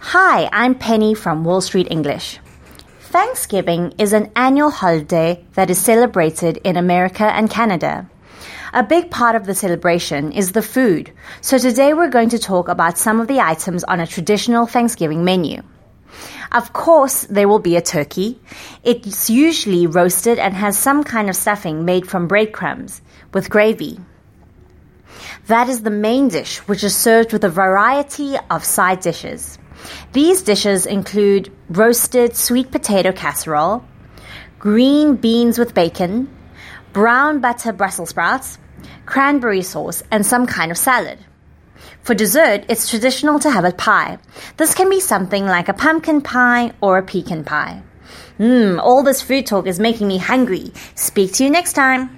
Hi, I'm Penny from Wall Street English. Thanksgiving is an annual holiday that is celebrated in America and Canada. A big part of the celebration is the food, so today we're going to talk about some of the items on a traditional Thanksgiving menu. Of course, there will be a turkey. It's usually roasted and has some kind of stuffing made from breadcrumbs with gravy. That is the main dish, which is served with a variety of side dishes. These dishes include roasted sweet potato casserole, green beans with bacon, brown butter Brussels sprouts, cranberry sauce, and some kind of salad. For dessert, it's traditional to have a pie. This can be something like a pumpkin pie or a pecan pie. Mmm, all this food talk is making me hungry. Speak to you next time.